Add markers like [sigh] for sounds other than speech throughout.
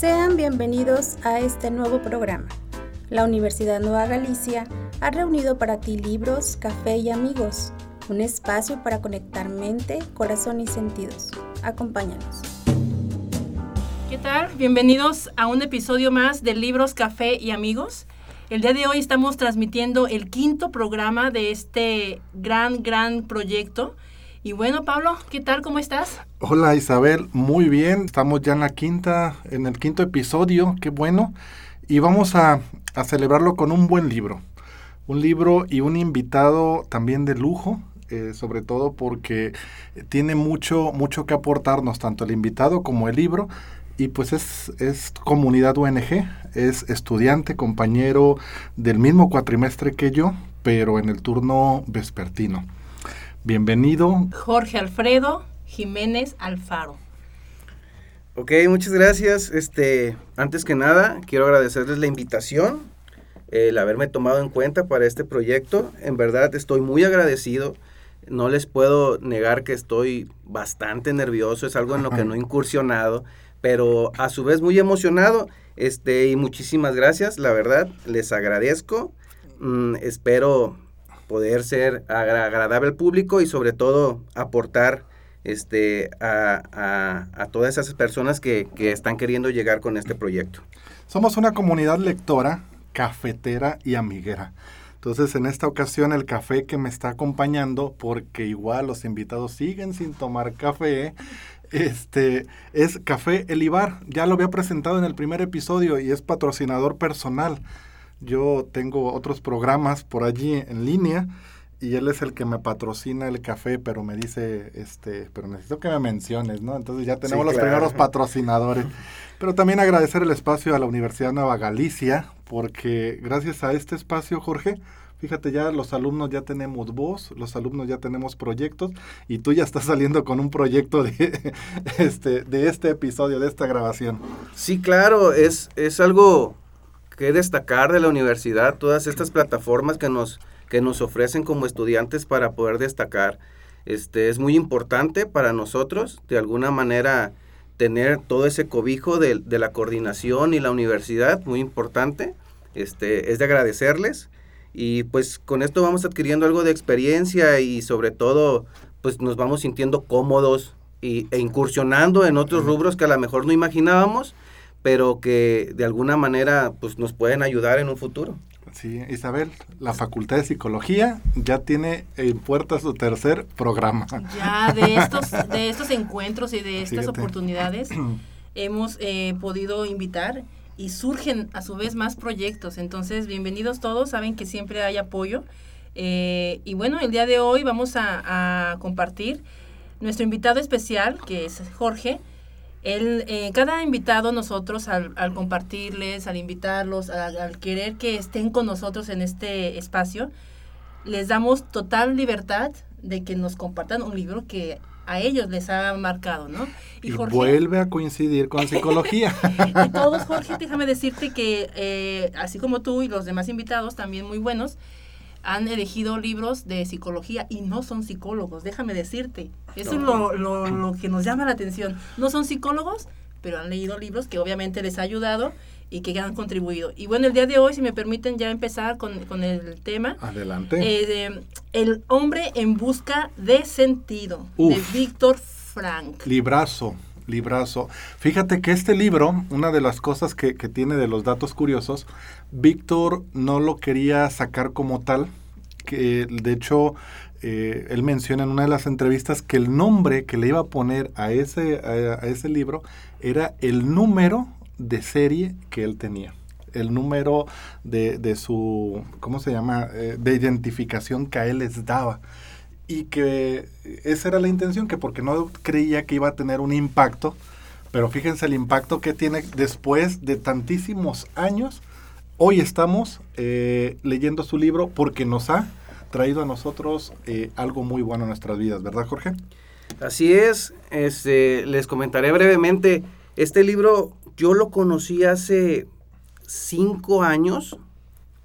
Sean bienvenidos a este nuevo programa. La Universidad Nueva Galicia ha reunido para ti libros, café y amigos, un espacio para conectar mente, corazón y sentidos. Acompáñanos. ¿Qué tal? Bienvenidos a un episodio más de Libros, Café y Amigos. El día de hoy estamos transmitiendo el quinto programa de este gran, gran proyecto. Y bueno, Pablo, ¿qué tal? ¿Cómo estás? Hola Isabel, muy bien. Estamos ya en la quinta, en el quinto episodio, qué bueno. Y vamos a, a celebrarlo con un buen libro. Un libro y un invitado también de lujo. Eh, sobre todo porque tiene mucho, mucho que aportarnos, tanto el invitado como el libro, y pues es, es comunidad UNG, es estudiante, compañero del mismo cuatrimestre que yo, pero en el turno vespertino. Bienvenido. Jorge Alfredo Jiménez Alfaro. Ok, muchas gracias. Este, antes que nada, quiero agradecerles la invitación, el haberme tomado en cuenta para este proyecto. En verdad estoy muy agradecido. No les puedo negar que estoy bastante nervioso, es algo en lo que no he incursionado, pero a su vez muy emocionado. Este, y muchísimas gracias, la verdad, les agradezco. Mm, espero poder ser agra agradable al público y sobre todo aportar este, a, a, a todas esas personas que, que están queriendo llegar con este proyecto. Somos una comunidad lectora, cafetera y amiguera. Entonces, en esta ocasión, el café que me está acompañando, porque igual los invitados siguen sin tomar café, este es Café Elibar. Ya lo había presentado en el primer episodio y es patrocinador personal. Yo tengo otros programas por allí en línea y él es el que me patrocina el café, pero me dice, este, pero necesito que me menciones, ¿no? Entonces ya tenemos sí, los claro. primeros [laughs] patrocinadores. Pero también agradecer el espacio a la Universidad Nueva Galicia, porque gracias a este espacio, Jorge, fíjate ya los alumnos ya tenemos voz, los alumnos ya tenemos proyectos, y tú ya estás saliendo con un proyecto de [laughs] este, de este episodio, de esta grabación. Sí, claro, es, es algo que destacar de la universidad, todas estas plataformas que nos que nos ofrecen como estudiantes para poder destacar. Este, es muy importante para nosotros, de alguna manera, tener todo ese cobijo de, de la coordinación y la universidad, muy importante. Este, es de agradecerles y pues con esto vamos adquiriendo algo de experiencia y sobre todo pues nos vamos sintiendo cómodos y, e incursionando en otros rubros que a lo mejor no imaginábamos, pero que de alguna manera pues nos pueden ayudar en un futuro. Sí, Isabel, la Facultad de Psicología ya tiene en puerta su tercer programa. Ya de estos, de estos encuentros y de estas oportunidades [clears throat] hemos eh, podido invitar y surgen a su vez más proyectos. Entonces, bienvenidos todos, saben que siempre hay apoyo. Eh, y bueno, el día de hoy vamos a, a compartir nuestro invitado especial, que es Jorge, el, eh, cada invitado nosotros al, al, compartirles, al invitarlos, al, al, querer que estén con nosotros en este espacio, les damos total libertad de que nos compartan un libro que a ellos les ha marcado, ¿no? Y, y Jorge, vuelve a coincidir con psicología. [laughs] y todos, Jorge, déjame decirte que eh, así como tú y los demás invitados, también muy buenos, han elegido libros de psicología y no son psicólogos, déjame decirte. Eso es lo, lo, lo, que nos llama la atención. No son psicólogos, pero han leído libros que obviamente les ha ayudado y que han contribuido. Y bueno, el día de hoy, si me permiten ya empezar con, con el tema. Adelante. Eh, el hombre en busca de sentido, Uf, de Víctor Frank. Librazo. Librazo. Fíjate que este libro, una de las cosas que, que tiene de los datos curiosos, Víctor no lo quería sacar como tal, que de hecho eh, él menciona en una de las entrevistas que el nombre que le iba a poner a ese, a, ese libro era el número de serie que él tenía el número de, de, su, ¿cómo se llama?, eh, de identificación que a él les daba. Y que esa era la intención, que porque no creía que iba a tener un impacto, pero fíjense el impacto que tiene después de tantísimos años. Hoy estamos eh, leyendo su libro porque nos ha traído a nosotros eh, algo muy bueno en nuestras vidas, ¿verdad, Jorge? Así es, este, les comentaré brevemente. Este libro yo lo conocí hace cinco años,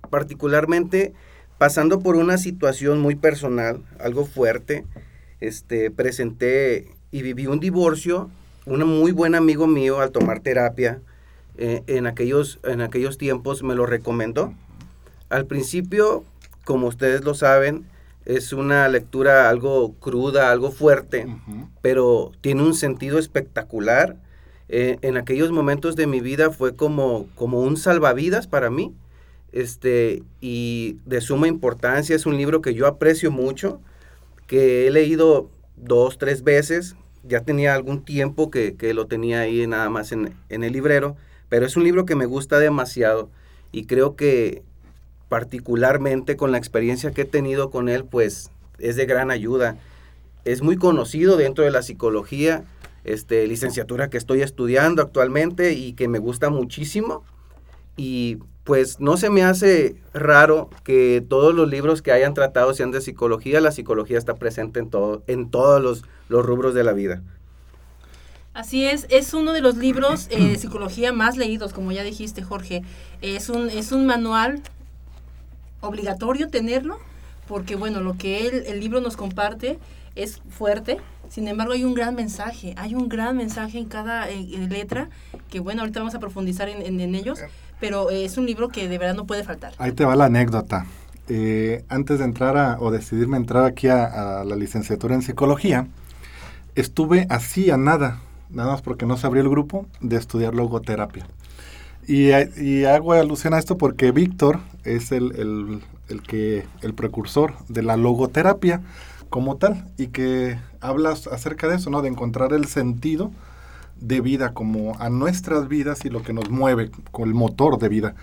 particularmente pasando por una situación muy personal, algo fuerte. Este, presenté y viví un divorcio. Un muy buen amigo mío al tomar terapia eh, en, aquellos, en aquellos tiempos me lo recomendó. Al principio, como ustedes lo saben, es una lectura algo cruda, algo fuerte, pero tiene un sentido espectacular. Eh, en aquellos momentos de mi vida fue como, como un salvavidas para mí este, y de suma importancia. Es un libro que yo aprecio mucho, que he leído dos, tres veces. Ya tenía algún tiempo que, lo tenía ahí nada más en, el librero, pero es un libro que me gusta demasiado y creo que particularmente con la experiencia que he tenido con él, pues es de gran ayuda. Es muy conocido dentro de la psicología, este, licenciatura que estoy estudiando actualmente y que me gusta muchísimo. Y pues no se me hace raro que todos los libros que hayan tratado sean de psicología. La psicología está presente en, todo, en todos los, rubros de la vida. Así es, es uno de los libros eh, de psicología más leídos, como ya dijiste, Jorge. Es un, es un manual obligatorio tenerlo, porque bueno, lo que el libro nos comparte es fuerte, sin embargo hay un gran mensaje, hay un gran mensaje en cada letra, que bueno, ahorita vamos a profundizar en, en ellos, pero eh, es un libro que de verdad no puede faltar. Ahí te va la anécdota. Eh, antes de entrar a, o decidirme entrar aquí a, la licenciatura en psicología, estuve así a nada, nada más porque no se abrió el grupo, de estudiar logoterapia. Y, y hago alusión a esto porque Víctor es el, el, el, que, el precursor de la logoterapia como tal y que hablas acerca de eso, ¿no? De encontrar el sentido de vida como a nuestras vidas y lo que nos mueve con el motor de vida.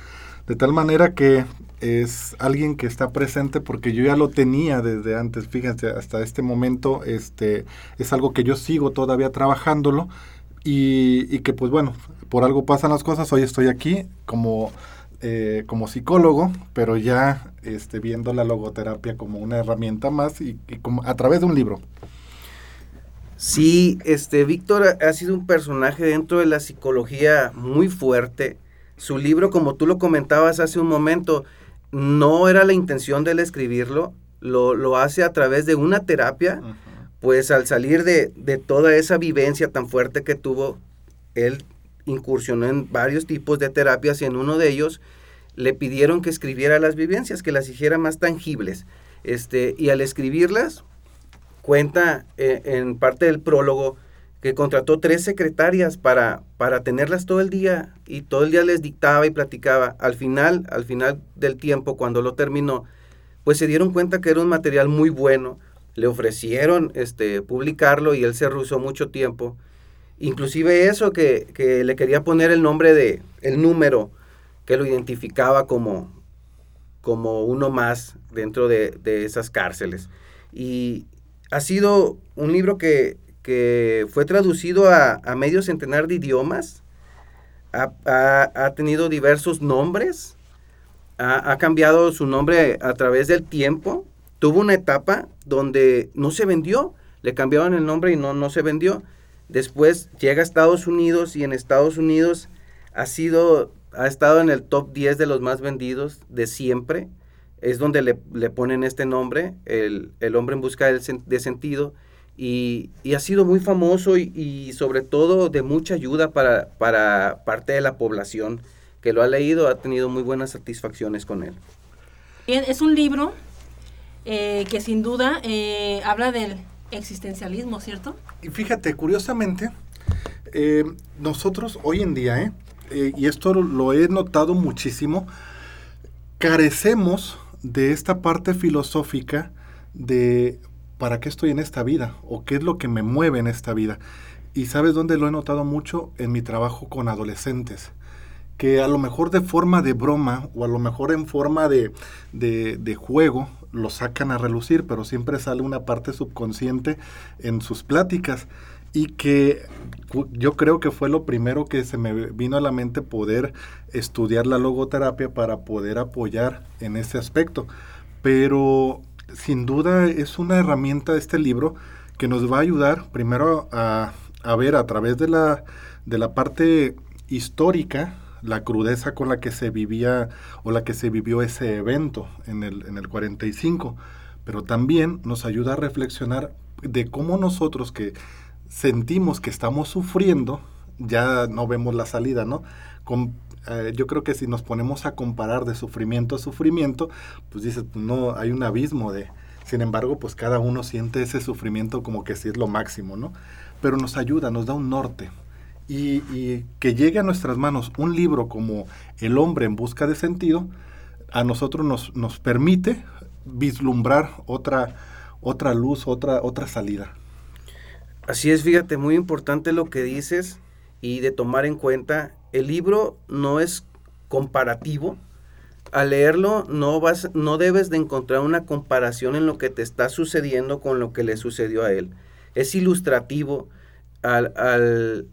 De tal manera que es alguien que está presente porque yo ya lo tenía desde antes, fíjense, hasta este momento este, es algo que yo sigo todavía trabajándolo y, que pues bueno, por algo pasan las cosas, hoy estoy aquí como, eh, como psicólogo, pero ya este, viendo la logoterapia como una herramienta más y, y como a través de un libro. Sí, este Víctor ha sido un personaje dentro de la psicología muy fuerte. Su libro, como tú lo comentabas hace un momento, no era la intención de él escribirlo, lo, lo hace a través de una terapia, pues al salir de, de, toda esa vivencia tan fuerte que tuvo, él incursionó en varios tipos de terapias y en uno de ellos le pidieron que escribiera las vivencias, que las hiciera más tangibles. Este, y al escribirlas, cuenta eh, en parte del prólogo que contrató tres secretarias para, para tenerlas todo el día y todo el día les dictaba y platicaba. Al final, al final del tiempo, cuando lo terminó, pues se dieron cuenta que era un material muy bueno. Le ofrecieron este, publicarlo y él se rehusó mucho tiempo. Inclusive eso que, que, le quería poner el nombre de, el número que lo identificaba como, como uno más dentro de, de esas cárceles. Y, ha sido un libro que, fue traducido a, medio centenar de idiomas, ha, tenido diversos nombres, ha, cambiado su nombre a través del tiempo, tuvo una etapa donde no se vendió, le cambiaron el nombre y no, no se vendió. Después llega a Estados Unidos y en Estados Unidos ha sido, ha estado en el top 10 de los más vendidos de siempre. Es donde le, ponen este nombre, el, hombre en busca de, sentido, y, ha sido muy famoso y, sobre todo de mucha ayuda para, para parte de la población que lo ha leído, ha tenido muy buenas satisfacciones con él. Bien, es un libro eh, que sin duda eh, habla del existencialismo, ¿cierto? Y fíjate, curiosamente, eh, nosotros hoy en día, y esto lo he notado muchísimo, carecemos de esta parte filosófica de para qué estoy en esta vida o qué es lo que me mueve en esta vida. Y sabes dónde lo he notado mucho en mi trabajo con adolescentes que a lo mejor de forma de broma o a lo mejor en forma de, de, juego lo sacan a relucir, pero siempre sale una parte subconsciente en sus pláticas y que yo creo que fue lo primero que se me vino a la mente poder estudiar la logoterapia para poder apoyar en ese aspecto. Pero sin duda es una herramienta este libro que nos va a ayudar primero a, ver a través de la, de la parte histórica la crudeza con la que se vivía o la que se vivió ese evento en el, en el 45, pero también nos ayuda a reflexionar de cómo nosotros que sentimos que estamos sufriendo, ya no vemos la salida, ¿no? Eh, yo creo que si nos ponemos a comparar de sufrimiento a sufrimiento, pues dices, pues no, hay un abismo de... Sin embargo, pues cada uno siente ese sufrimiento como que si es lo máximo, ¿no? Pero nos ayuda, nos da un norte. Y, y que llegue a nuestras manos un libro como El hombre en busca de sentido, a nosotros nos, nos permite vislumbrar otra, otra luz, otra, otra salida. Así es, fíjate, muy importante lo que dices y de tomar en cuenta, el libro no es comparativo. Al leerlo no, vas, no debes de encontrar una comparación en lo que te está sucediendo con lo que le sucedió a él. Es ilustrativo al, al,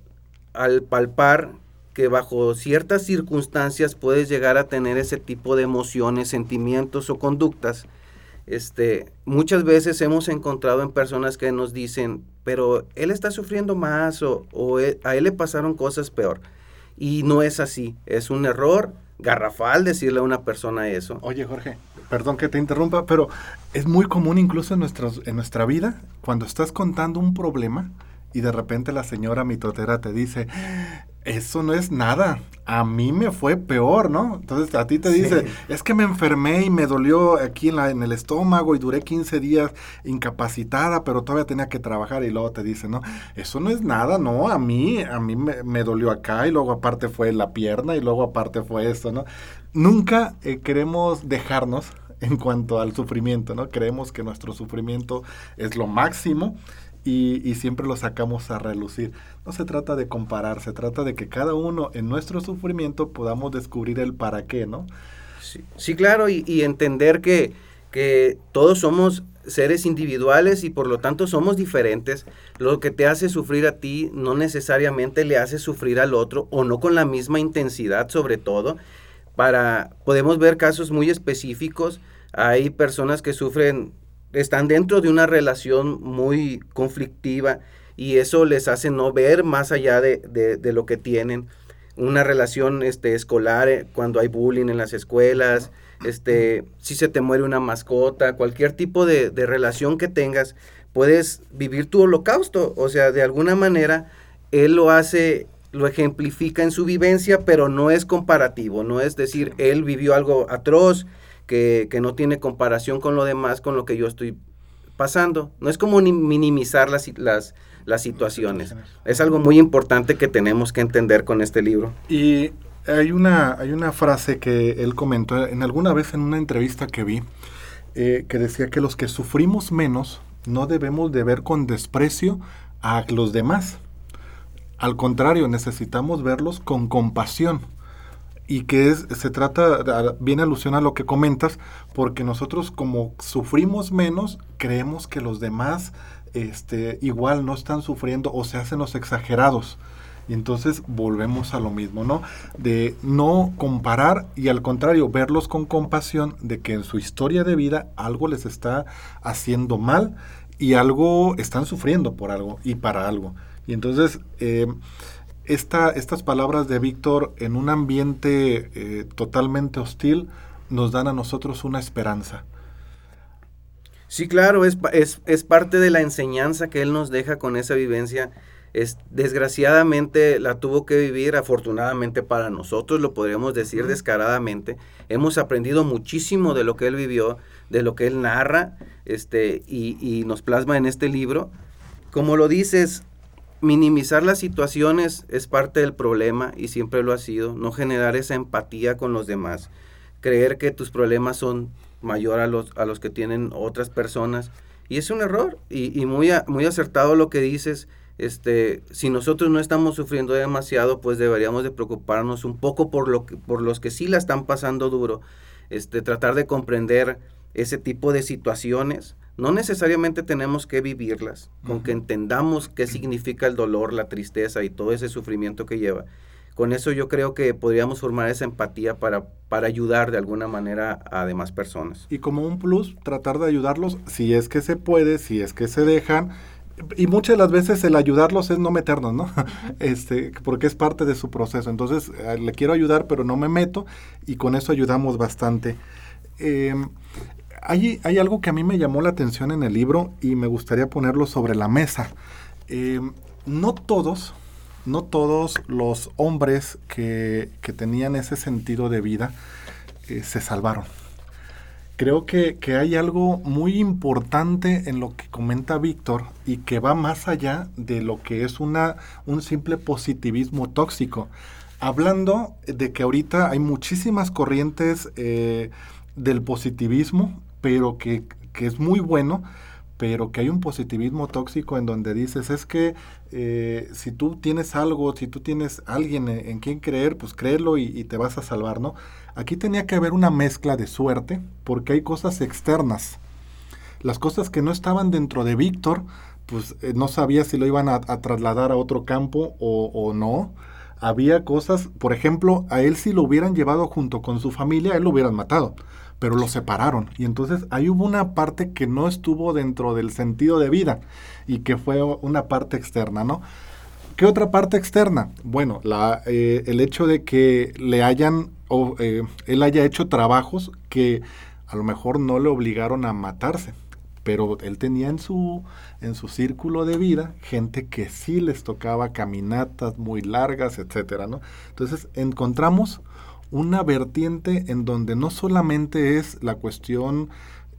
al palpar que bajo ciertas circunstancias puedes llegar a tener ese tipo de emociones, sentimientos o conductas. Este, muchas veces hemos encontrado en personas que nos dicen, pero él está sufriendo más o, a él le pasaron cosas peor. Y no es así, es un error garrafal decirle a una persona eso. Oye Jorge, perdón que te interrumpa, pero es muy común incluso en, en nuestra vida, cuando estás contando un problema y de repente la señora mitotera te dice, eso no es nada. A mí me fue peor, ¿no? Entonces a ti te dice, es que me enfermé y me dolió aquí en, la, en el estómago y duré 15 días incapacitada, pero todavía tenía que trabajar y luego te dice, no, eso no es nada, no, a mí, a mí me, dolió acá y luego aparte fue la pierna y luego aparte fue esto, ¿no? Nunca eh, queremos dejarnos en cuanto al sufrimiento, ¿no? Creemos que nuestro sufrimiento es lo máximo y, siempre lo sacamos a relucir. No se trata de comparar, se trata de que cada uno en nuestro sufrimiento podamos descubrir el para qué, ¿no? Sí, claro, y, entender que, que todos somos seres individuales y por lo tanto somos diferentes. Lo que te hace sufrir a ti no necesariamente le hace sufrir al otro o no con la misma intensidad sobre todo. Para, podemos ver casos muy específicos. Hay personas que sufren están dentro de una relación muy conflictiva y eso les hace no ver más allá de, de, lo que tienen. Una relación este, escolar, eh, cuando hay bullying en las escuelas, este, si se te muere una mascota, cualquier tipo de, de relación que tengas, puedes vivir tu holocausto. O sea, de alguna manera, él lo hace lo ejemplifica en su vivencia, pero no es comparativo, no es decir, él vivió algo atroz que, no tiene comparación con lo demás, con lo que yo estoy pasando. No es como minimizar las, las, situaciones. Es algo muy importante que tenemos que entender con este libro. Y hay una, hay una frase que él comentó en alguna vez en una entrevista que vi, eh, que decía que los que sufrimos menos no debemos de ver con desprecio a los demás. Al contrario, necesitamos verlos con compasión y que es, se trata, viene alusión a lo que comentas, porque nosotros como sufrimos menos, creemos que los demás este, igual no están sufriendo o se hacen los exagerados. Y entonces volvemos a lo mismo, ¿no? De no comparar y al contrario, verlos con compasión de que en su historia de vida algo les está haciendo mal y algo están sufriendo por algo y para algo. Y entonces, eh, estas palabras de Víctor en un ambiente eh, totalmente hostil nos dan a nosotros una esperanza. Sí, claro, es, es, parte de la enseñanza que él nos deja con esa vivencia. Es, desgraciadamente la tuvo que vivir, afortunadamente para nosotros, lo podríamos decir descaradamente. Hemos aprendido muchísimo de lo que él vivió, de lo que él narra este, y, y nos plasma en este libro. Como lo dices, minimizar las situaciones es parte del problema y siempre lo ha sido. No generar esa empatía con los demás. Creer que tus problemas son mayor a los, a los que tienen otras personas. Y es un error. Y, muy, muy acertado lo que dices. Este, si nosotros no estamos sufriendo demasiado, pues deberíamos de preocuparnos un poco por, lo que, por los que sí la están pasando duro. Este, tratar de comprender ese tipo de situaciones no necesariamente tenemos que vivirlas, con que entendamos qué significa el dolor, la tristeza y todo ese sufrimiento que lleva. Con eso yo creo que podríamos formar esa empatía para, para ayudar de alguna manera a demás personas. Y como un plus, tratar de ayudarlos si es que se puede, si es que se dejan. Y muchas de las veces el ayudarlos es no meternos, ¿no? [laughs] Este, porque es parte de su proceso. Entonces, eh, le quiero ayudar, pero no me meto y con eso ayudamos bastante. Eh, hay, algo que a mí me llamó la atención en el libro y me gustaría ponerlo sobre la mesa. Eh, no todos, no todos los hombres que, tenían ese sentido de vida eh, se salvaron. Creo que, que, hay algo muy importante en lo que comenta Víctor y que va más allá de lo que es una, un simple positivismo tóxico. Hablando de que ahorita hay muchísimas corrientes eh, del positivismo, pero que, que es muy bueno, pero que hay un positivismo tóxico en donde dices, es que eh, si tú tienes algo, si tú tienes alguien en, quien creer, pues créelo y, te vas a salvar, ¿no? Aquí tenía que haber una mezcla de suerte, porque hay cosas externas. Las cosas que no estaban dentro de Víctor, pues eh, no sabía si lo iban a, trasladar a otro campo o, o no. Había cosas, por ejemplo, a él si lo hubieran llevado junto con su familia, él lo hubieran matado pero lo separaron. Y entonces ahí hubo una parte que no estuvo dentro del sentido de vida y que fue una parte externa, ¿no? ¿Qué otra parte externa? Bueno, la, eh, el hecho de que le hayan, o eh, él haya hecho trabajos que a lo mejor no le obligaron a matarse, pero él tenía en su, en su círculo de vida gente que sí les tocaba caminatas muy largas, etcétera, ¿no? Entonces encontramos una vertiente en donde no solamente es la cuestión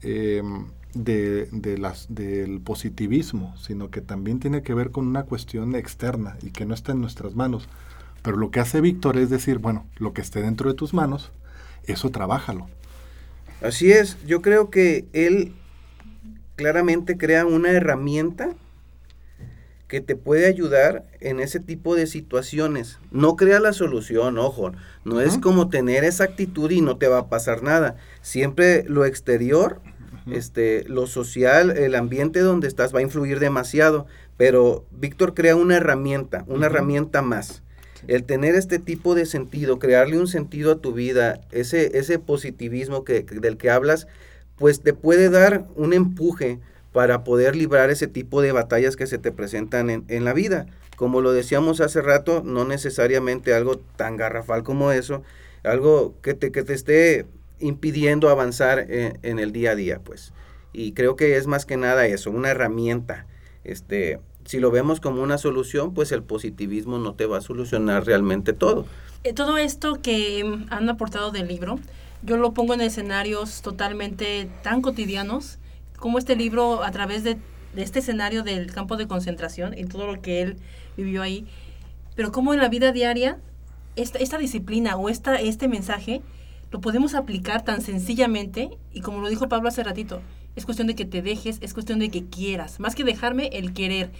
eh, de, del positivismo, sino que también tiene que ver con una cuestión externa y que no está en nuestras manos. Pero lo que hace Víctor es decir, bueno, lo que esté dentro de tus manos, eso trabájalo. Así es, yo creo que él claramente crea una herramienta que te puede ayudar en ese tipo de situaciones. No crea la solución, ojo, no es como tener esa actitud y no te va a pasar nada. Siempre lo exterior, este, lo social, el ambiente donde estás va a influir demasiado, pero Víctor crea una herramienta, una herramienta más. El tener este tipo de sentido, crearle un sentido a tu vida, ese, ese positivismo que, del que hablas, pues te puede dar un empuje para poder librar ese tipo de batallas que se te presentan en, la vida. Como lo decíamos hace rato, no necesariamente algo tan garrafal como eso, algo que te, que te esté impidiendo avanzar en, el día a día, pues. Y creo que es más que nada eso, una herramienta. Este, si lo vemos como una solución, pues el positivismo no te va a solucionar realmente todo. Eh, todo esto que han aportado del libro, yo lo pongo en escenarios totalmente tan cotidianos cómo este libro, a través de, este escenario del campo de concentración y todo lo que él vivió ahí, pero cómo en la vida diaria esta, esta disciplina o esta, este mensaje lo podemos aplicar tan sencillamente y como lo dijo Pablo hace ratito, es cuestión de que te dejes, es cuestión de que quieras, más que dejarme el querer,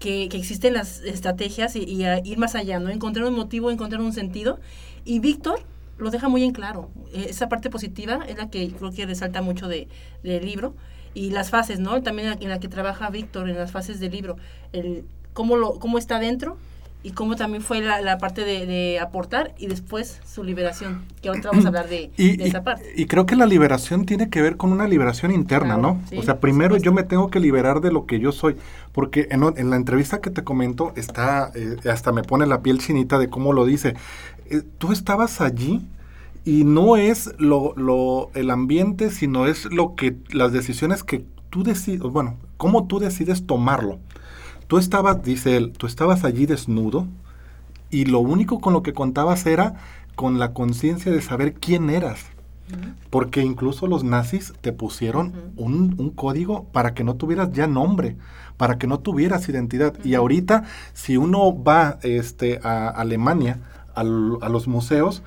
que, que existen las estrategias y, ir más allá, ¿no? Encontrar un motivo, encontrar un sentido. Y Víctor lo deja muy en claro. Esa parte positiva es la que creo que resalta mucho de, del libro y las fases, ¿no? También en la que trabaja Víctor, en las fases del libro, el cómo, lo, cómo está dentro y cómo también fue la, parte de, aportar y después su liberación, que ahora vamos a hablar de, [clears throat] esa parte. Y, creo que la liberación tiene que ver con una liberación interna, ¿no? o sea, primero yo me tengo que liberar de lo que yo soy, porque en, la entrevista que te comento está, eh, hasta me pone la piel chinita de cómo lo dice, eh, tú estabas allí y no es lo, lo, el ambiente, sino es lo que, las decisiones que tú decides, bueno, cómo tú decides tomarlo. Tú estabas, dice él, tú estabas allí desnudo y lo único con lo que contabas era con la conciencia de saber quién eras. Porque incluso los nazis te pusieron un, un, código para que no tuvieras ya nombre, para que no tuvieras identidad. Y ahorita, si uno va este, a Alemania, a los museos,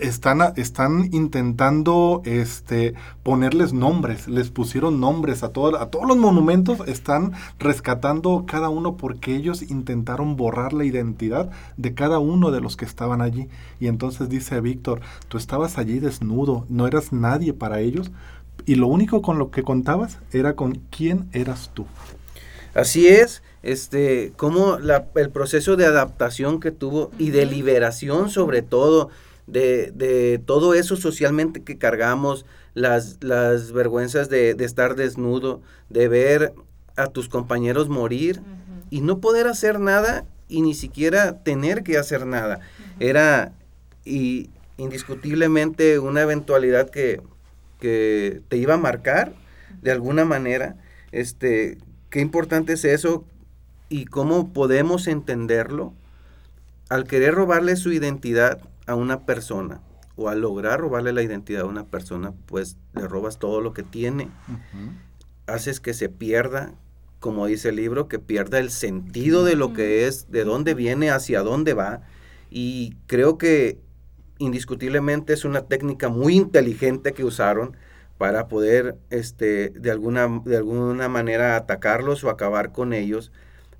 están, están intentando este, ponerles nombres, les pusieron nombres a, a todos los monumentos, están rescatando cada uno porque ellos intentaron borrar la identidad de cada uno de los que estaban allí. Y entonces dice Víctor, tú estabas allí desnudo, no eras nadie para ellos y lo único con lo que contabas era con quién eras tú. Así es, este, como el proceso de adaptación que tuvo y de liberación sobre todo, de, todo eso socialmente que cargamos, las, las vergüenzas de, estar desnudo, de ver a tus compañeros morir y no poder hacer nada y ni siquiera tener que hacer nada. Era y, indiscutiblemente una eventualidad que, que te iba a marcar de alguna manera. Este, qué importante es eso y cómo podemos entenderlo al querer robarle su identidad a una persona o al lograr robarle la identidad a una persona, pues le robas todo lo que tiene, haces que se pierda, como dice el libro, que pierda el sentido de lo que es, de dónde viene, hacia dónde va. Y creo que indiscutiblemente es una técnica muy inteligente que usaron para poder este, de, alguna, de alguna manera atacarlos o acabar con ellos,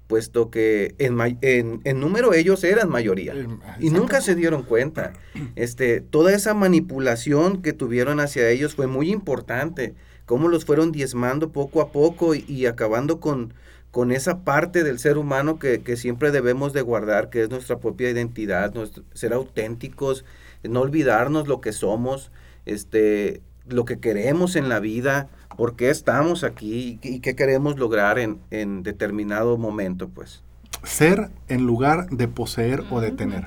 puesto que en, en, en número ellos eran mayoría. Y nunca se dieron cuenta. [clears throat] Este, toda esa manipulación que tuvieron hacia ellos fue muy importante, cómo los fueron diezmando poco a poco y, acabando con, con esa parte del ser humano que, que, siempre debemos de guardar, que es nuestra propia identidad, ser auténticos, no olvidarnos lo que somos, este, lo que queremos en la vida, por qué estamos aquí y, qué queremos lograr en, en, determinado momento, pues. Ser en lugar de poseer o de tener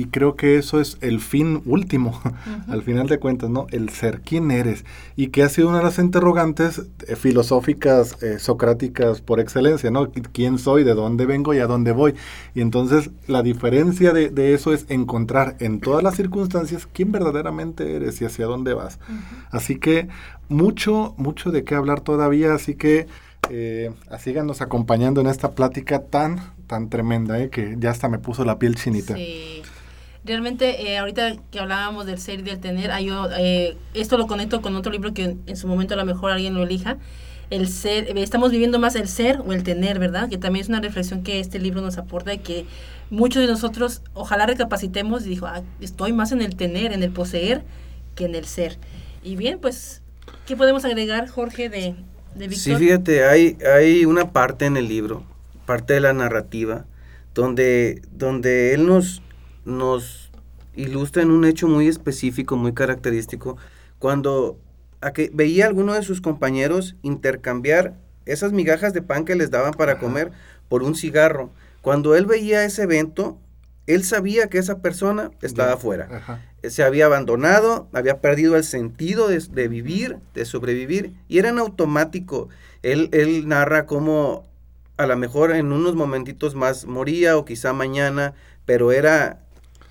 y creo que eso es el fin último, [laughs] al final de cuentas, ¿no? El ser, quién eres, y que ha sido una de las interrogantes eh, filosóficas, eh, socráticas por excelencia, ¿no? ¿Quién soy, de dónde vengo y a dónde voy? Y entonces la diferencia de, de eso es encontrar en todas las circunstancias quién verdaderamente eres y hacia dónde vas. Así que mucho, mucho de qué hablar todavía, así que... Eh, síganos acompañando en esta plática tan, tan tremenda, eh, que ya hasta me puso la piel chinita. Sí. Realmente, eh, ahorita que hablábamos del ser y del tener, hay, eh, esto lo conecto con otro libro que en su momento a lo mejor alguien lo elija. El ser, eh, estamos viviendo más el ser o el tener, ¿verdad? Que también es una reflexión que este libro nos aporta y que muchos de nosotros ojalá recapacitemos y dijo, ah, estoy más en el tener, en el poseer, que en el ser. Y bien, pues, ¿qué podemos agregar, Jorge, de, de Víctor? Sí, fíjate, hay, hay una parte en el libro, parte de la narrativa, donde, donde él nos, nos ilustra en un hecho muy específico, muy característico, cuando a que veía a alguno de sus compañeros intercambiar esas migajas de pan que les daban para comer por un cigarro. Cuando él veía ese evento, él sabía que esa persona estaba afuera. Se había abandonado, había perdido el sentido de, vivir, de sobrevivir, y era en automático. Él, él narra cómo a lo mejor en unos momentitos más moría o quizá mañana, pero era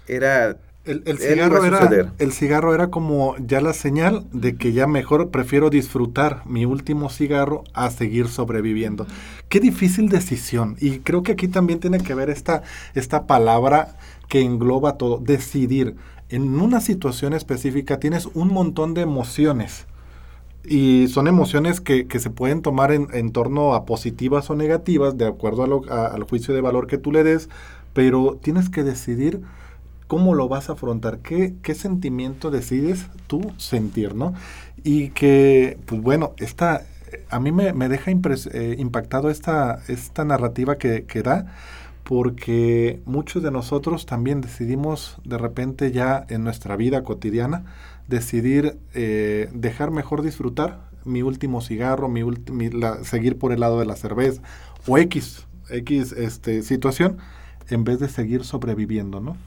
era... El, cigarro era, el cigarro era como ya la señal de que ya mejor prefiero disfrutar mi último cigarro a seguir sobreviviendo. Qué difícil decisión. Y creo que aquí también tiene que ver esta, esta palabra que engloba todo, decidir. En una situación específica tienes un montón de emociones. Y son emociones que, se pueden tomar en, torno a positivas o negativas, de acuerdo al juicio de valor que tú le des, pero tienes que decidir cómo lo vas a afrontar, qué, qué sentimiento decides tú sentir, ¿no? Y que, pues bueno, esta, a mí me, deja eh, impactado esta, esta narrativa que, que da, porque muchos de nosotros también decidimos de repente ya en nuestra vida cotidiana decidir eh, dejar mejor disfrutar mi último cigarro, mi, seguir por el lado de la cerveza o X, X este, situación en vez de seguir sobreviviendo, ¿no?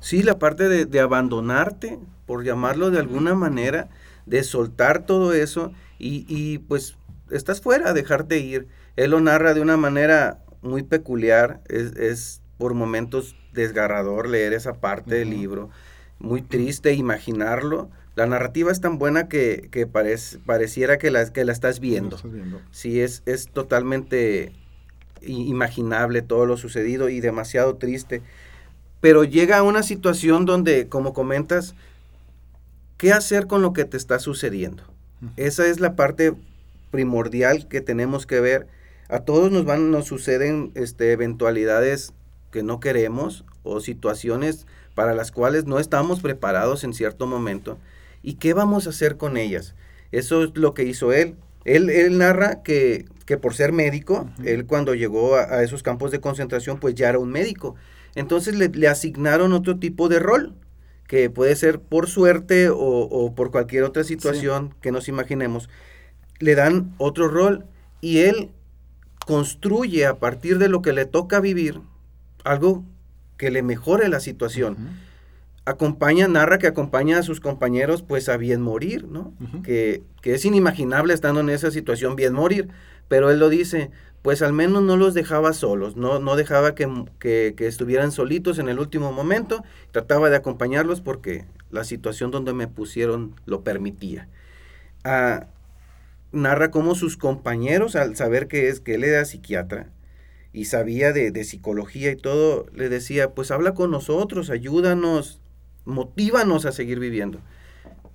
Sí, la parte de, abandonarte, por llamarlo de alguna manera, de soltar todo eso y, y, pues estás fuera, dejarte ir. Él lo narra de una manera muy peculiar, es, es por momentos desgarrador leer esa parte del libro, muy triste imaginarlo. La narrativa es tan buena que, que pareciera que la, que la estás viendo. Sí, es, es totalmente imaginable todo lo sucedido y demasiado triste pero llega a una situación donde, como comentas, ¿qué hacer con lo que te está sucediendo? Esa es la parte primordial que tenemos que ver. A todos nos van, nos suceden este, eventualidades que no queremos o situaciones para las cuales no estamos preparados en cierto momento. ¿Y qué vamos a hacer con ellas? Eso es lo que hizo él. Él, él narra que, que, por ser médico, él cuando llegó a, esos campos de concentración, pues ya era un médico. Entonces le, asignaron otro tipo de rol, que puede ser por suerte o, por cualquier otra situación que nos imaginemos. Le dan otro rol y él construye a partir de lo que le toca vivir algo que le mejore la situación. Acompaña, narra que acompaña a sus compañeros pues a bien morir, ¿no? que, que, es inimaginable estando en esa situación bien morir, pero él lo dice, pues al menos no los dejaba solos, no, no dejaba que, estuvieran solitos en el último momento, trataba de acompañarlos porque la situación donde me pusieron lo permitía. Ah, narra cómo sus compañeros, al saber que, es, que él era psiquiatra y sabía de, de psicología y todo, le decía, pues habla con nosotros, ayúdanos, motívanos a seguir viviendo.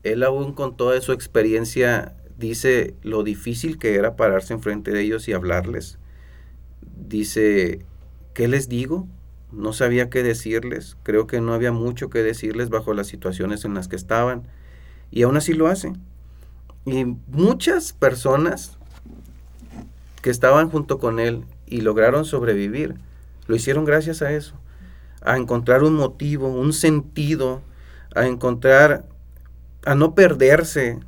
Él aún con toda su experiencia dice lo difícil que era pararse enfrente de ellos y hablarles. Dice, ¿qué les digo? No sabía qué decirles. Creo que no había mucho que decirles bajo las situaciones en las que estaban. Y aún así lo hace. Y muchas personas que estaban junto con él y lograron sobrevivir, lo hicieron gracias a eso. A encontrar un motivo, un sentido, a encontrar, a no perderse,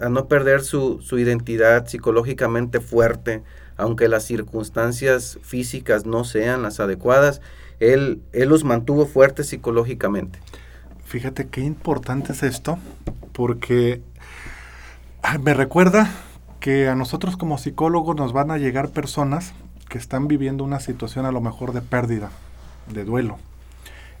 a no perder su, identidad psicológicamente fuerte, aunque las circunstancias físicas no sean las adecuadas, él, él los mantuvo fuertes psicológicamente. Fíjate qué importante es esto, porque me recuerda que a nosotros como psicólogos nos van a llegar personas que están viviendo una situación a lo mejor de pérdida, de duelo.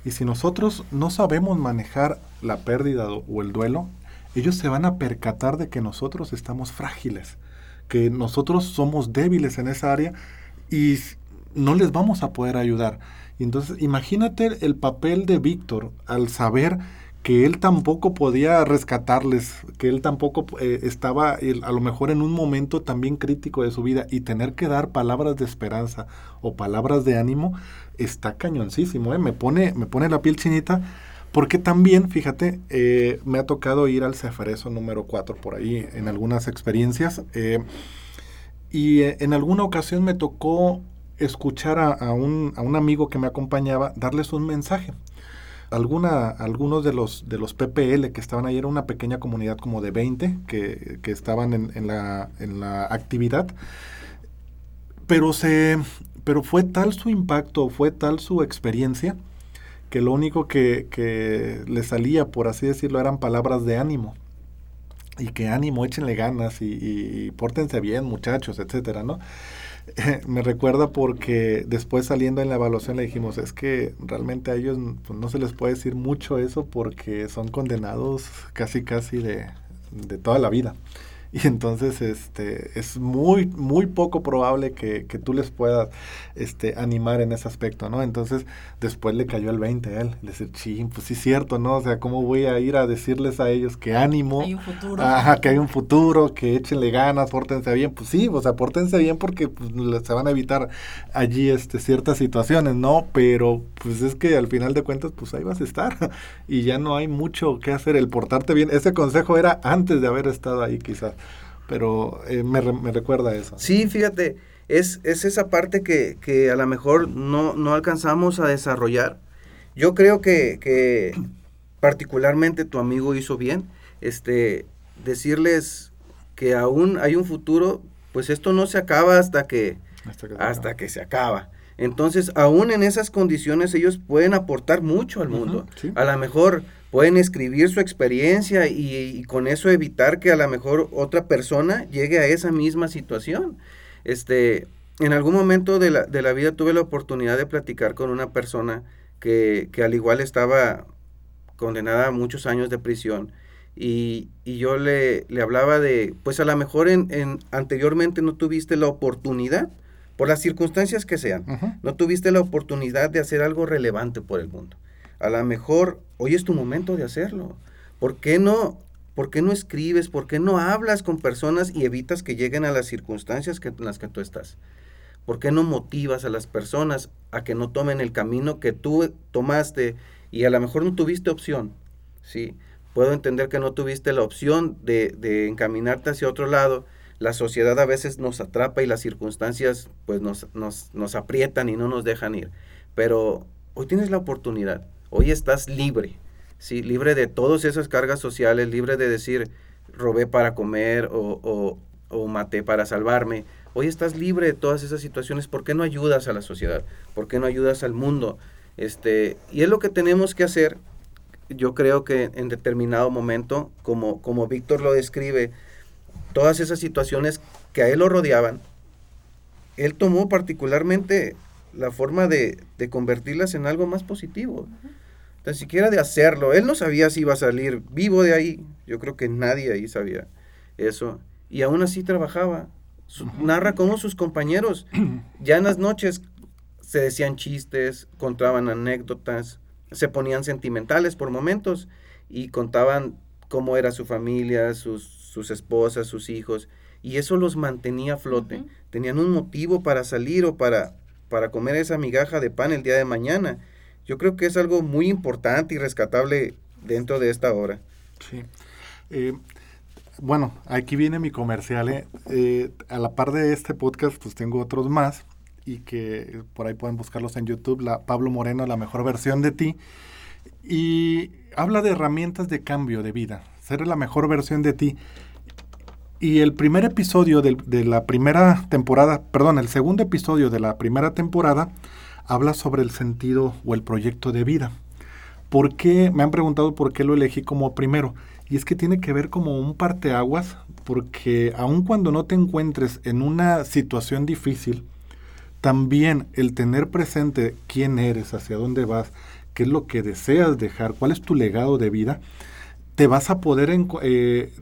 Y si nosotros no sabemos manejar la pérdida o el duelo, ellos se van a percatar de que nosotros estamos frágiles, que nosotros somos débiles en esa área y no les vamos a poder ayudar. entonces, imagínate el papel de Víctor al saber que él tampoco podía rescatarles, que él tampoco eh, estaba a lo mejor en un momento también crítico de su vida y tener que dar palabras de esperanza o palabras de ánimo está cañoncísimo, ¿eh? me, pone, me pone la piel chinita porque también, fíjate, eh, me ha tocado ir al Cefareso número 4 por ahí en algunas experiencias. Eh, y eh, en alguna ocasión me tocó escuchar a, un, amigo que me acompañaba darles un mensaje. Alguna, algunos de los, de los PPL que estaban ahí, era una pequeña comunidad como de 20 que, estaban en, la, en la actividad. Pero, se, pero fue tal su impacto, fue tal su experiencia, que lo único que, le salía, por así decirlo, eran palabras de ánimo. Y que ánimo, échenle ganas y, y pórtense bien, muchachos, etcétera, ¿no? [laughs] me recuerda porque después saliendo en la evaluación le dijimos, es que realmente a ellos pues, no se les puede decir mucho eso porque son condenados casi casi de, de toda la vida. [laughs] Y entonces este, es muy, muy poco probable que, que, tú les puedas este, animar en ese aspecto, ¿no? Entonces después le cayó el 20 a él, decir, ching, pues sí es cierto, ¿no? O sea, ¿cómo voy a ir a decirles a ellos que ánimo? Hay un futuro. Ajá, que hay un futuro, que échenle ganas, pórtense bien. Pues sí, o sea, pórtense bien porque pues, se van a evitar allí este, ciertas situaciones, ¿no? Pero pues es que al final de cuentas, pues ahí vas a estar [laughs] y ya no hay mucho que hacer. El portarte bien, ese consejo era antes de haber estado ahí quizás pero eh, me, me, recuerda eso. Sí, fíjate, es, es esa parte que, que a lo mejor no, no, alcanzamos a desarrollar. Yo creo que, que, particularmente tu amigo hizo bien, este, decirles que aún hay un futuro, pues esto no se acaba hasta que, hasta que, se acaba. Entonces, aún en esas condiciones ellos pueden aportar mucho al mundo. A lo mejor pueden escribir su experiencia y, con eso evitar que a lo mejor otra persona llegue a esa misma situación. Este, en algún momento de la, de la vida tuve la oportunidad de platicar con una persona que, que al igual estaba condenada a muchos años de prisión y, y yo le, le, hablaba de, pues a lo mejor en, en, anteriormente no tuviste la oportunidad, por las circunstancias que sean, no tuviste la oportunidad de hacer algo relevante por el mundo a lo mejor hoy es tu momento de hacerlo. ¿Por qué no, por qué no escribes? ¿Por qué no hablas con personas y evitas que lleguen a las circunstancias que, en las que tú estás? ¿Por qué no motivas a las personas a que no tomen el camino que tú tomaste y a lo mejor no tuviste opción? ¿sí? Puedo entender que no tuviste la opción de, de encaminarte hacia otro lado. La sociedad a veces nos atrapa y las circunstancias pues nos, nos, nos aprietan y no nos dejan ir. Pero hoy tienes la oportunidad Hoy estás libre, ¿sí? libre de todas esas cargas sociales, libre de decir robé para comer o, o, maté para salvarme. Hoy estás libre de todas esas situaciones. ¿Por qué no ayudas a la sociedad? ¿Por qué no ayudas al mundo? Este, y es lo que tenemos que hacer. Yo creo que en determinado momento, como, como Víctor lo describe, todas esas situaciones que a él lo rodeaban, él tomó particularmente la forma de, convertirlas en algo más positivo. Tan siquiera de hacerlo. Él no sabía si iba a salir vivo de ahí. Yo creo que nadie ahí sabía eso. Y aún así trabajaba. Narra cómo sus compañeros [clears throat] ya en las noches se decían chistes, contaban anécdotas, se ponían sentimentales por momentos y contaban cómo era su familia, sus, sus esposas, sus hijos. Y eso los mantenía a flote. Tenían un motivo para salir o para, para comer esa migaja de pan el día de mañana. Yo creo que es algo muy importante y rescatable dentro de esta obra. Sí. Eh, bueno, aquí viene mi comercial. ¿eh? Eh, a la par de este podcast, pues tengo otros más y que por ahí pueden buscarlos en YouTube. La, Pablo Moreno, la mejor versión de ti. Y habla de herramientas de cambio de vida. Ser la mejor versión de ti. Y el primer episodio de, la primera temporada, perdón, el segundo episodio de la primera temporada habla sobre el sentido o el proyecto de vida. ¿Por qué? Me han preguntado por qué lo elegí como primero. Y es que tiene que ver como un parteaguas, porque aun cuando no te encuentres en una situación difícil, también el tener presente quién eres, hacia dónde vas, qué es lo que deseas dejar, cuál es tu legado de vida, te vas a poder, eh,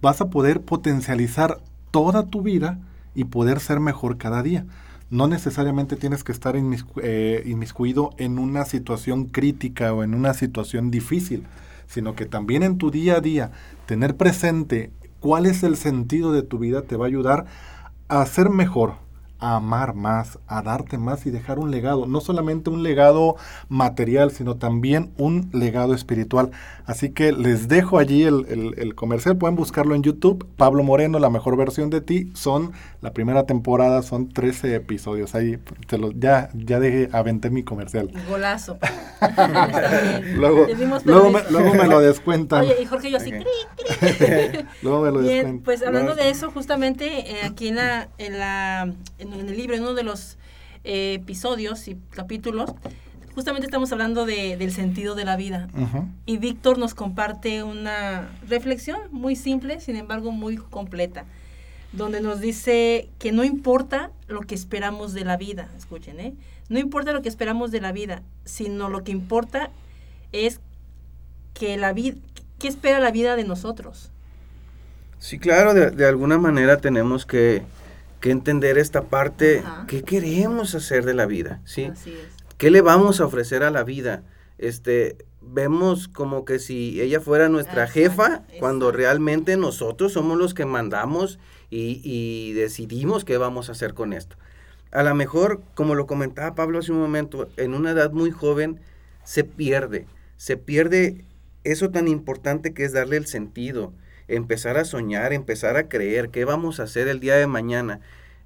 vas a poder potencializar toda tu vida y poder ser mejor cada día. No necesariamente tienes que estar eh, inmiscuido en una situación crítica o en una situación difícil, sino que también en tu día a día tener presente cuál es el sentido de tu vida te va a ayudar a ser mejor, a amar más, a darte más y dejar un legado, no solamente un legado material, sino también un legado espiritual. Así que les dejo allí el, comercial, pueden buscarlo en YouTube, Pablo Moreno, la mejor versión de ti, son la primera temporada, son 13 episodios, ahí te lo, ya, ya dejé, aventé mi comercial. Golazo. [laughs] luego, luego, me, luego, me, lo descuentan. Oye, y Jorge yo así, [laughs] luego me lo Bien, Pues hablando de eso, justamente eh, aquí en la, en la en el libro, en uno de los eh, episodios y capítulos, justamente estamos hablando de, del sentido de la vida. Y Víctor nos comparte una reflexión muy simple, sin embargo muy completa, donde nos dice que no importa lo que esperamos de la vida, escuchen, ¿eh? No importa lo que esperamos de la vida, sino lo que importa es que la vida, ¿qué espera la vida de nosotros? Sí, claro, de, de alguna manera tenemos que que entender esta parte, ¿qué queremos hacer de la vida? ¿sí? ¿Qué le vamos a ofrecer a la vida? Este, vemos como que si ella fuera nuestra jefa, cuando realmente nosotros somos los que mandamos y, y, decidimos qué vamos a hacer con esto. A lo mejor, como lo comentaba Pablo hace un momento, en una edad muy joven se pierde, se pierde eso tan importante que es darle el sentido, empezar a soñar, empezar a creer qué vamos a hacer el día de mañana.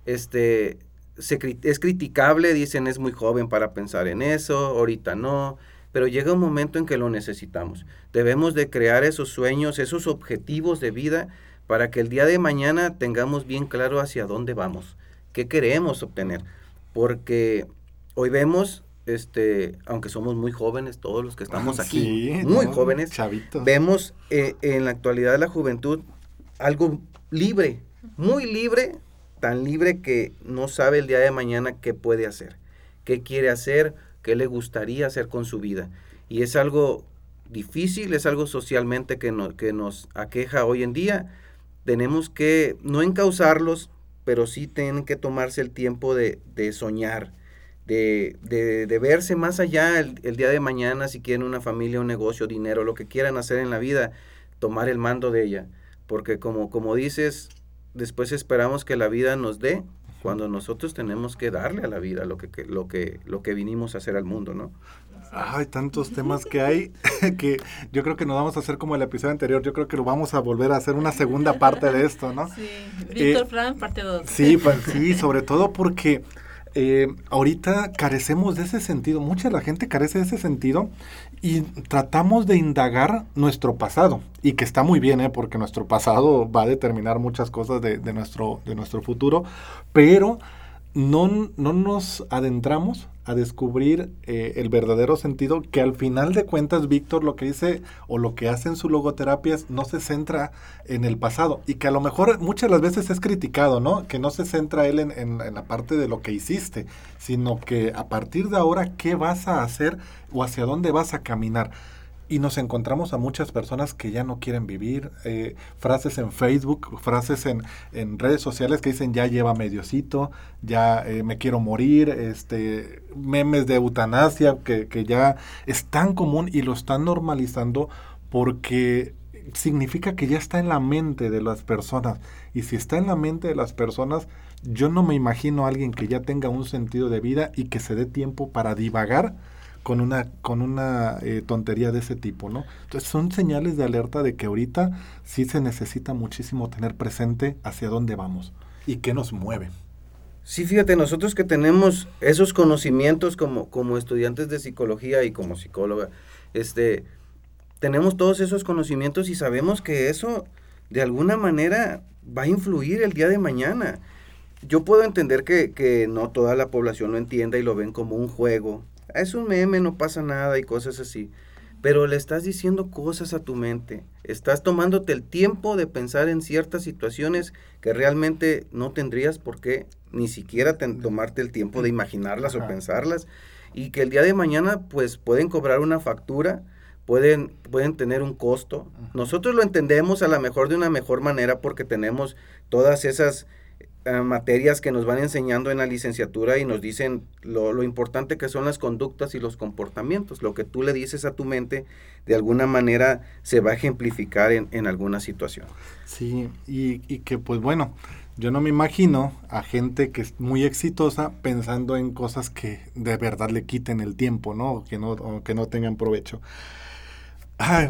Este, se, es criticable, dicen es muy joven para pensar en eso, ahorita no, pero llega un momento en que lo necesitamos. Debemos de crear esos sueños, esos objetivos de vida para que el día de mañana tengamos bien claro hacia dónde vamos, qué queremos obtener, porque hoy vemos este, aunque somos muy jóvenes, todos los que estamos aquí, muy jóvenes, vemos eh, en la actualidad de la juventud algo libre, muy libre, tan libre que no sabe el día de mañana qué puede hacer, qué quiere hacer, qué le gustaría hacer con su vida. Y es algo difícil, es algo socialmente que, que nos aqueja hoy en día. Tenemos que no encauzarlos, pero sí tienen que tomarse el tiempo de, de soñar, de, de, verse más allá el, día de mañana, si quieren una familia, un negocio, dinero, lo que quieran hacer en la vida, tomar el mando de ella. Porque como, como dices, después esperamos que la vida nos dé, cuando nosotros tenemos que darle a la vida lo que, lo que, lo que vinimos a hacer al mundo, ¿no? Hay tantos temas que hay [laughs] que yo creo que nos vamos a hacer como el episodio anterior. Yo creo que lo vamos a volver a hacer una segunda parte de esto, ¿no? Sí, Víctor eh, Fran, parte 2. Sí, sí, sobre todo porque eh, ahorita carecemos de ese sentido, mucha la gente carece de ese sentido y tratamos de indagar nuestro pasado y que está muy bien, ¿eh? porque nuestro pasado va a determinar muchas cosas de, nuestro, de nuestro futuro, pero no, no nos adentramos a descubrir eh, el verdadero sentido que al final de cuentas Víctor lo que dice o lo que hace en su logoterapia no se centra en el pasado y que a lo mejor muchas las veces es criticado, ¿no? Que no se centra él en, en la parte de lo que hiciste, sino que a partir de ahora, ¿qué vas a hacer o hacia dónde vas a caminar? Y nos encontramos a muchas personas que ya no quieren vivir, eh, frases en Facebook, frases en, en, redes sociales que dicen ya lleva mediocito, ya eh, me quiero morir, este, memes de eutanasia que, que ya es tan común y lo están normalizando porque significa que ya está en la mente de las personas. Y si está en la mente de las personas, yo no me imagino a alguien que ya tenga un sentido de vida y que se dé tiempo para divagar con una, con una eh, tontería de ese tipo, ¿no? Entonces son señales de alerta de que ahorita sí se necesita muchísimo tener presente hacia dónde vamos y qué nos mueve. Sí, fíjate, nosotros que tenemos esos conocimientos como, como estudiantes de psicología y como psicóloga, este, tenemos todos esos conocimientos y sabemos que eso de alguna manera va a influir el día de mañana. Yo puedo entender que, que no toda la población lo entienda y lo ven como un juego, es un meme, no pasa nada y cosas así. Pero le estás diciendo cosas a tu mente. Estás tomándote el tiempo de pensar en ciertas situaciones que realmente no tendrías por qué ni siquiera tomarte el tiempo de imaginarlas o pensarlas. Y que el día de mañana pues pueden cobrar una factura, pueden, pueden tener un costo. Nosotros lo entendemos a lo mejor de una mejor manera porque tenemos todas esas materias que nos van enseñando en la licenciatura y nos dicen lo, importante que son las conductas y los comportamientos. Lo que tú le dices a tu mente, de alguna manera se va a ejemplificar en, alguna situación. Sí, y, y, que pues bueno, yo no me imagino a gente que es muy exitosa pensando en cosas que de verdad le quiten el tiempo, ¿no? que no, o que no tengan provecho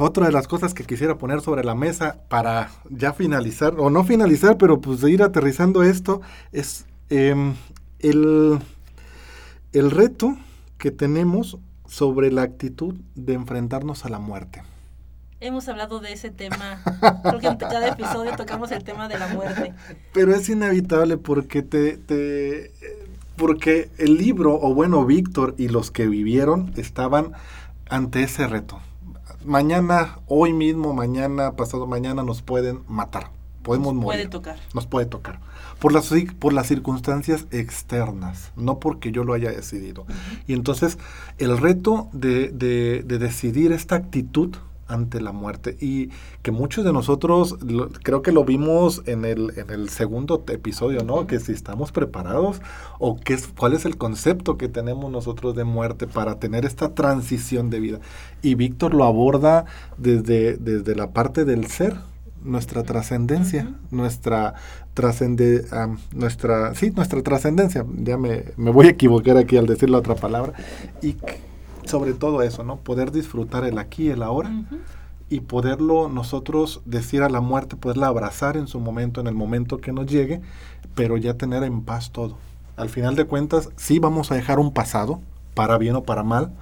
otra de las cosas que quisiera poner sobre la mesa para ya finalizar, o no finalizar, pero pues de ir aterrizando esto, es em, el, el reto que tenemos sobre la actitud de enfrentarnos a la muerte. Hemos hablado de ese tema, creo que en cada episodio tocamos el tema de la muerte. Pero es inevitable porque te, te porque el libro, o bueno, Víctor y los que vivieron estaban ante ese reto mañana, hoy mismo, mañana, pasado mañana nos pueden matar. Podemos nos morir. Puede tocar. Nos puede tocar. Por las, por las circunstancias externas, no porque yo lo haya decidido. Y entonces, el reto de, de, de decidir esta actitud ante la muerte y que muchos de nosotros creo que lo vimos en el, en el segundo episodio, ¿no? Que si estamos preparados o qué es, cuál es el concepto que tenemos nosotros de muerte para tener esta transición de vida. Y Víctor lo aborda desde, desde la parte del ser, nuestra trascendencia, nuestra trascende, nuestra, sí, nuestra trascendencia, ya me, me, voy a equivocar aquí al decir la otra palabra, y sobre todo eso, ¿no? Poder disfrutar el aquí y el ahora y poderlo nosotros decir a la muerte, poderla abrazar en su momento, en el momento que nos llegue, pero ya tener en paz todo. Al final de cuentas, sí vamos a dejar un pasado, para bien o para mal,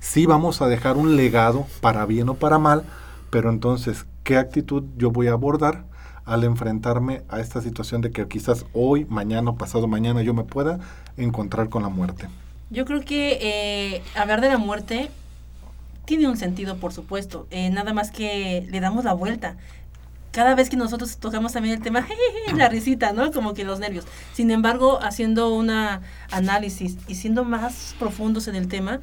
sí vamos a dejar un legado, para bien o para mal, pero entonces, ¿qué actitud yo voy a abordar? al enfrentarme a esta situación de que quizás hoy, mañana pasado mañana yo me pueda encontrar con la muerte. Yo creo que eh, hablar de la muerte tiene un sentido, por supuesto. Eh, nada más que le damos la vuelta. Cada vez que nosotros tocamos también el tema, [laughs] la risita, ¿no? Como que los nervios. Sin embargo, haciendo un análisis y siendo más profundos en el tema,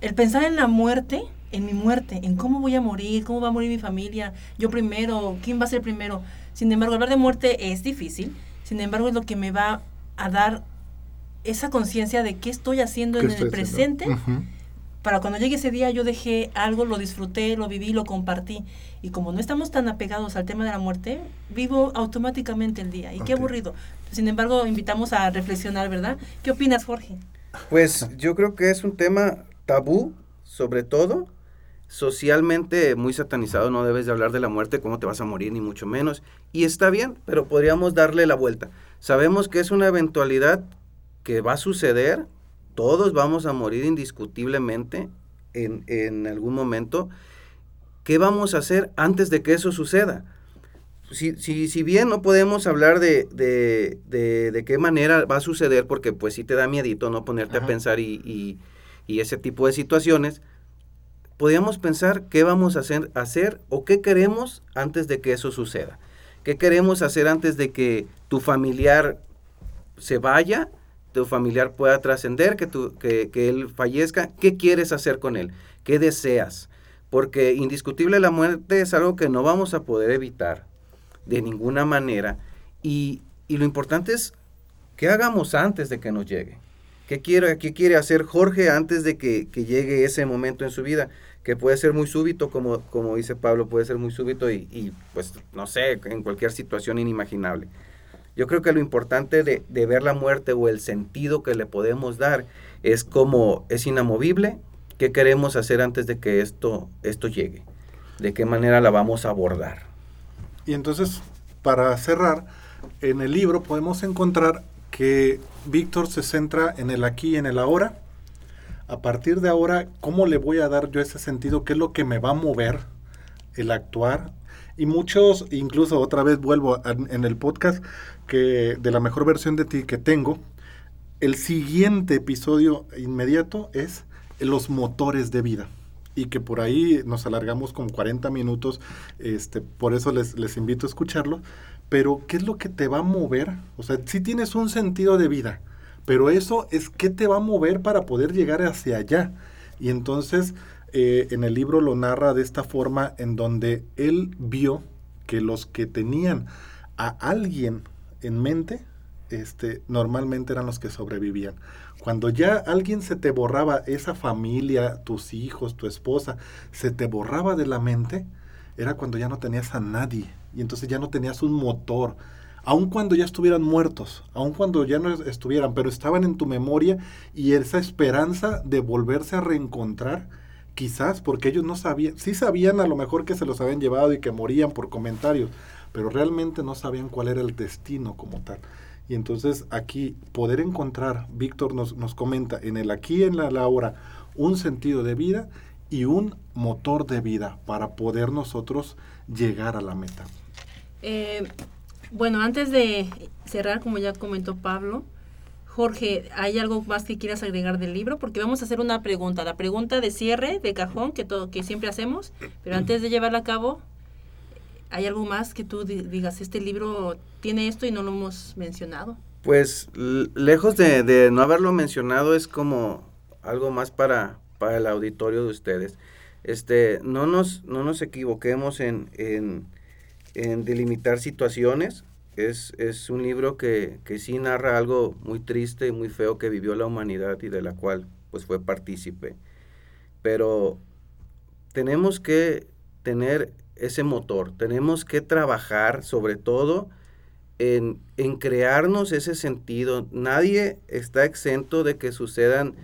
el pensar en la muerte, en mi muerte, en cómo voy a morir, cómo va a morir mi familia, yo primero, quién va a ser primero. Sin embargo, hablar de muerte es difícil. Sin embargo, es lo que me va a dar esa conciencia de qué estoy haciendo en el presente. Para cuando llegue ese día yo dejé algo, lo disfruté, lo viví, lo compartí. Y como no estamos tan apegados al tema de la muerte, vivo automáticamente el día. Y qué aburrido. Sin embargo, invitamos a reflexionar, ¿verdad? ¿Qué opinas, Jorge? Pues yo creo que es un tema tabú, sobre todo, socialmente muy satanizado, no debes de hablar de la muerte, cómo te vas a morir, ni mucho menos. Y está bien, pero podríamos darle la vuelta. Sabemos que es una eventualidad que va a suceder, todos vamos a morir indiscutiblemente en, algún momento. ¿Qué vamos a hacer antes de que eso suceda? si, si, si bien no podemos hablar de, de, de, qué manera va a suceder, porque pues sí te da miedito no ponerte a pensar y, y, y, ese tipo de situaciones, podríamos pensar qué vamos a hacer, hacer o qué queremos antes de que eso suceda. ¿Qué queremos hacer antes de que tu familiar se vaya, tu familiar pueda trascender, que, que, que él fallezca? ¿Qué quieres hacer con él? ¿Qué deseas? Porque indiscutible la muerte es algo que no vamos a poder evitar de ninguna manera. Y, lo importante es qué hagamos antes de que nos llegue. ¿Qué quiere, qué quiere hacer Jorge antes de que, llegue ese momento en su vida? Que puede ser muy súbito, como, como dice Pablo, puede ser muy súbito y, y pues no sé, en cualquier situación inimaginable. Yo creo que lo importante de, de, ver la muerte o el sentido que le podemos dar es como es inamovible, qué queremos hacer antes de que esto, esto llegue, de qué manera la vamos a abordar. Y entonces, para cerrar, en el libro podemos encontrar que Víctor se centra en el aquí y en el ahora. A partir de ahora, ¿cómo le voy a dar yo ese sentido? ¿Qué es lo que me va a mover el actuar? Y muchos, incluso otra vez vuelvo en el podcast que de la mejor versión de ti que tengo, el siguiente episodio inmediato es los motores de vida y que por ahí nos alargamos con 40 minutos, este, por eso les, les invito a escucharlo, pero ¿qué es lo que te va a mover? O sea, si tienes un sentido de vida, pero eso es qué te va a mover para poder llegar hacia allá. Y entonces eh, en el libro lo narra de esta forma en donde él vio que los que tenían a alguien en mente, este, normalmente eran los que sobrevivían. Cuando ya alguien se te borraba, esa familia, tus hijos, tu esposa, se te borraba de la mente, era cuando ya no tenías a nadie y entonces ya no tenías un motor. Aun cuando ya estuvieran muertos, aun cuando ya no estuvieran, pero estaban en tu memoria y esa esperanza de volverse a reencontrar, quizás porque ellos no sabían, sí sabían a lo mejor que se los habían llevado y que morían por comentarios, pero realmente no sabían cuál era el destino como tal. Y entonces aquí poder encontrar, Víctor nos, nos comenta, en el aquí, en la, ahora, un sentido de vida y un motor de vida para poder nosotros llegar a la meta. Eh, bueno, antes de cerrar, como ya comentó Pablo, Jorge, ¿hay algo más que quieras agregar del libro? Porque vamos a hacer una pregunta, la pregunta de cierre, de cajón, que, todo, que siempre hacemos, pero antes de llevarla a cabo, ¿Hay algo más que tú digas, este libro tiene esto y no lo hemos mencionado? Pues lejos de, no haberlo mencionado es como algo más para, para el auditorio de ustedes. Este, no, nos, no nos equivoquemos en, en, delimitar situaciones. Es, es un libro que, que, sí narra algo muy triste y muy feo que vivió la humanidad y de la cual pues fue partícipe. Pero tenemos que tener ese motor. Tenemos que trabajar sobre todo en, crearnos ese sentido. Nadie está exento de que sucedan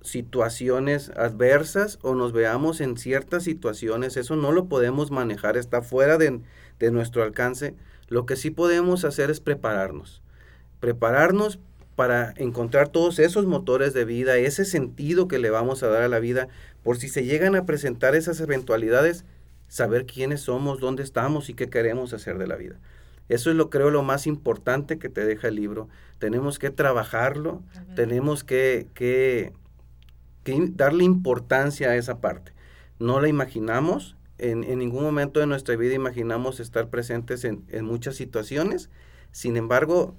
situaciones adversas o nos veamos en ciertas situaciones. Eso no lo podemos manejar, está fuera de, de nuestro alcance. Lo que sí podemos hacer es prepararnos. Prepararnos para encontrar todos esos motores de vida, ese sentido que le vamos a dar a la vida, por si se llegan a presentar esas eventualidades, saber quiénes somos, dónde estamos y qué queremos hacer de la vida. Eso es lo creo lo más importante que te deja el libro. Tenemos que trabajarlo, tenemos que, que, darle importancia a esa parte. No la imaginamos, en, ningún momento de nuestra vida imaginamos estar presentes en, muchas situaciones, sin embargo,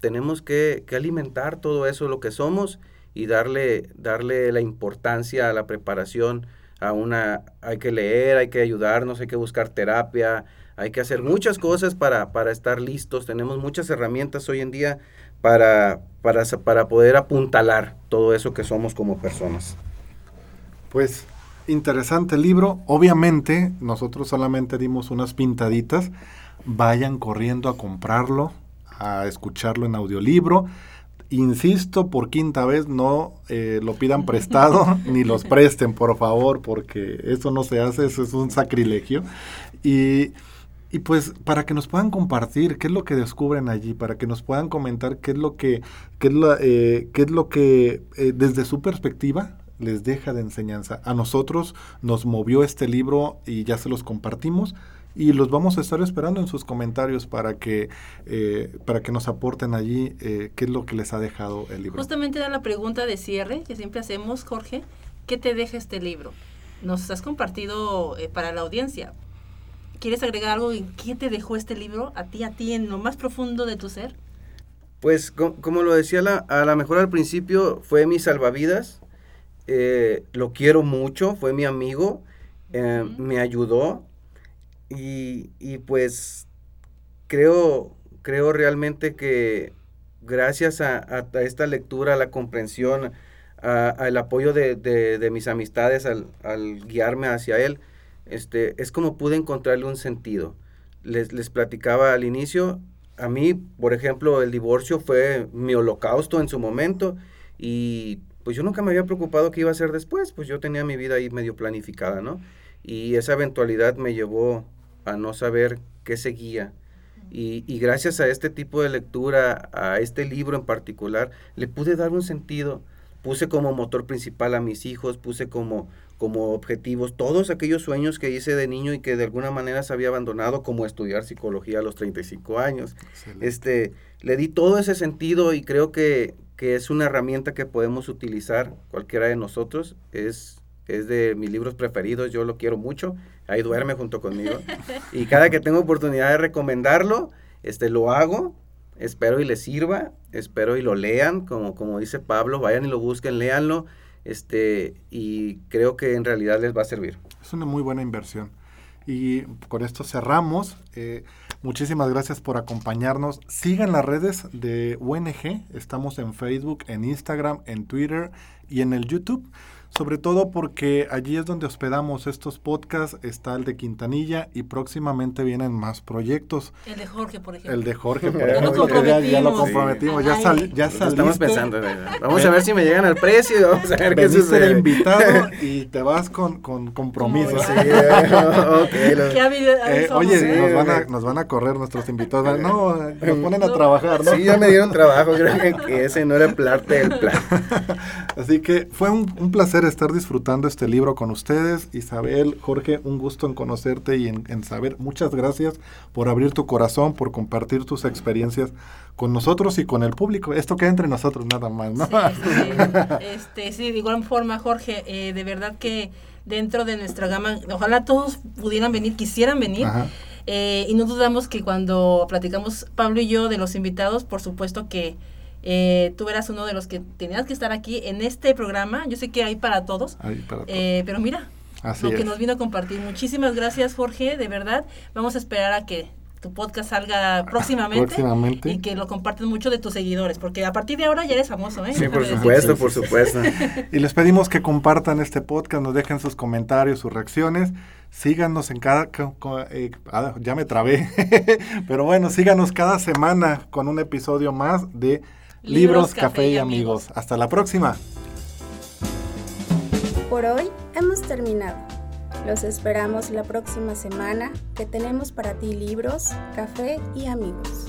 tenemos que, que, alimentar todo eso, lo que somos, y darle, darle la importancia a la preparación a una, hay que leer, hay que ayudarnos, hay que buscar terapia, hay que hacer muchas cosas para, para estar listos. Tenemos muchas herramientas hoy en día para, para, para poder apuntalar todo eso que somos como personas. Pues interesante libro. Obviamente nosotros solamente dimos unas pintaditas. Vayan corriendo a comprarlo, a escucharlo en audiolibro insisto por quinta vez, no eh, lo pidan prestado [laughs] ni los presten, por favor, porque eso no se hace, eso es un sacrilegio. Y, y, pues para que nos puedan compartir qué es lo que descubren allí, para que nos puedan comentar qué es lo que, qué es, eh, qué es lo que eh, desde su perspectiva les deja de enseñanza. A nosotros nos movió este libro y ya se los compartimos y los vamos a estar esperando en sus comentarios para que, eh, para que nos aporten allí eh, qué es lo que les ha dejado el libro. Justamente era la pregunta de cierre que siempre hacemos, Jorge. ¿Qué te deja este libro? Nos has compartido eh, para la audiencia. ¿Quieres agregar algo en qué te dejó este libro a ti, a ti, en lo más profundo de tu ser? Pues como lo decía la, a lo mejor al principio, fue mi salvavidas. Lo quiero mucho, fue mi amigo, me ayudó y, pues creo, creo realmente que gracias a, esta lectura, a la comprensión, al apoyo de, mis amistades, al, guiarme hacia él, este, es como pude encontrarle un sentido. Les, les platicaba al inicio, a mí, por ejemplo, el divorcio fue mi holocausto en su momento y pues yo nunca me había preocupado qué iba a hacer después, pues yo tenía mi vida ahí medio planificada, ¿no? Y esa eventualidad me llevó a no saber qué seguía. Y, y, gracias a este tipo de lectura, a este libro en particular, le pude dar un sentido. Puse como motor principal a mis hijos, puse como, como objetivos todos aquellos sueños que hice de niño y que de alguna manera se había abandonado, como estudiar psicología a los 35 años. Este, le di todo ese sentido y creo que, que es una herramienta que podemos utilizar cualquiera de nosotros. Es es de mis libros preferidos, yo lo quiero mucho, ahí duerme junto conmigo. [laughs] Y cada que tengo oportunidad de recomendarlo, este, lo hago, espero y les sirva, espero y lo lean, como, como dice Pablo, vayan y lo busquen, léanlo, este, y creo que en realidad les va a servir. Es una muy buena inversión. Y con esto cerramos. Eh, muchísimas gracias por acompañarnos. Sigan las redes de UNG. Estamos en Facebook, en Instagram, en Twitter y en el YouTube sobre todo porque allí es donde hospedamos estos podcasts, está el de Quintanilla y próximamente vienen más proyectos. El de Jorge, por ejemplo. El de Jorge, por [laughs] ejemplo. ya, lo comprometimos, ya, sal, ya saliste. Estamos pensando, vamos a ver si me llegan al precio y vamos a ver qué sucede. invitado [laughs] y te vas con, con compromiso. Sí, [laughs] eh, oye, nos, van a, nos van a correr nuestros invitados. No, nos ponen a trabajar, ¿no? Sí, ya me dieron trabajo, creo que ese no era parte del plan. Así que fue un, un placer estar disfrutando este libro con ustedes. Isabel, Jorge, un gusto en conocerte y en, saber. Muchas gracias por abrir tu corazón, por compartir tus experiencias con nosotros y con el público. Esto queda entre nosotros nada más, ¿no? Sí, [laughs] este, sí de igual forma, Jorge, eh, de verdad que dentro de nuestra gama, ojalá todos pudieran venir, quisieran venir. Eh, y no dudamos que cuando platicamos Pablo y yo de los invitados, por supuesto que eh, tú eras uno de los que tenías que estar aquí en este programa. Yo sé que hay para todos. Eh, pero mira, lo que nos vino a compartir. Muchísimas gracias, Jorge, de verdad. Vamos a esperar a que tu podcast salga [laughs] próximamente, y que lo compartan mucho de tus seguidores, porque a partir de ahora ya eres famoso, ¿eh? Sí, por supuesto, por supuesto. [laughs] y les pedimos que compartan este podcast, nos dejen sus comentarios, sus reacciones, síganos en cada... Eh, ah, ya me trabé, [laughs] pero bueno, síganos cada semana con un episodio más de Libros, Café y amigos. Hasta la próxima. Por hoy hemos terminado. Los esperamos la próxima semana que tenemos para ti libros, café y amigos.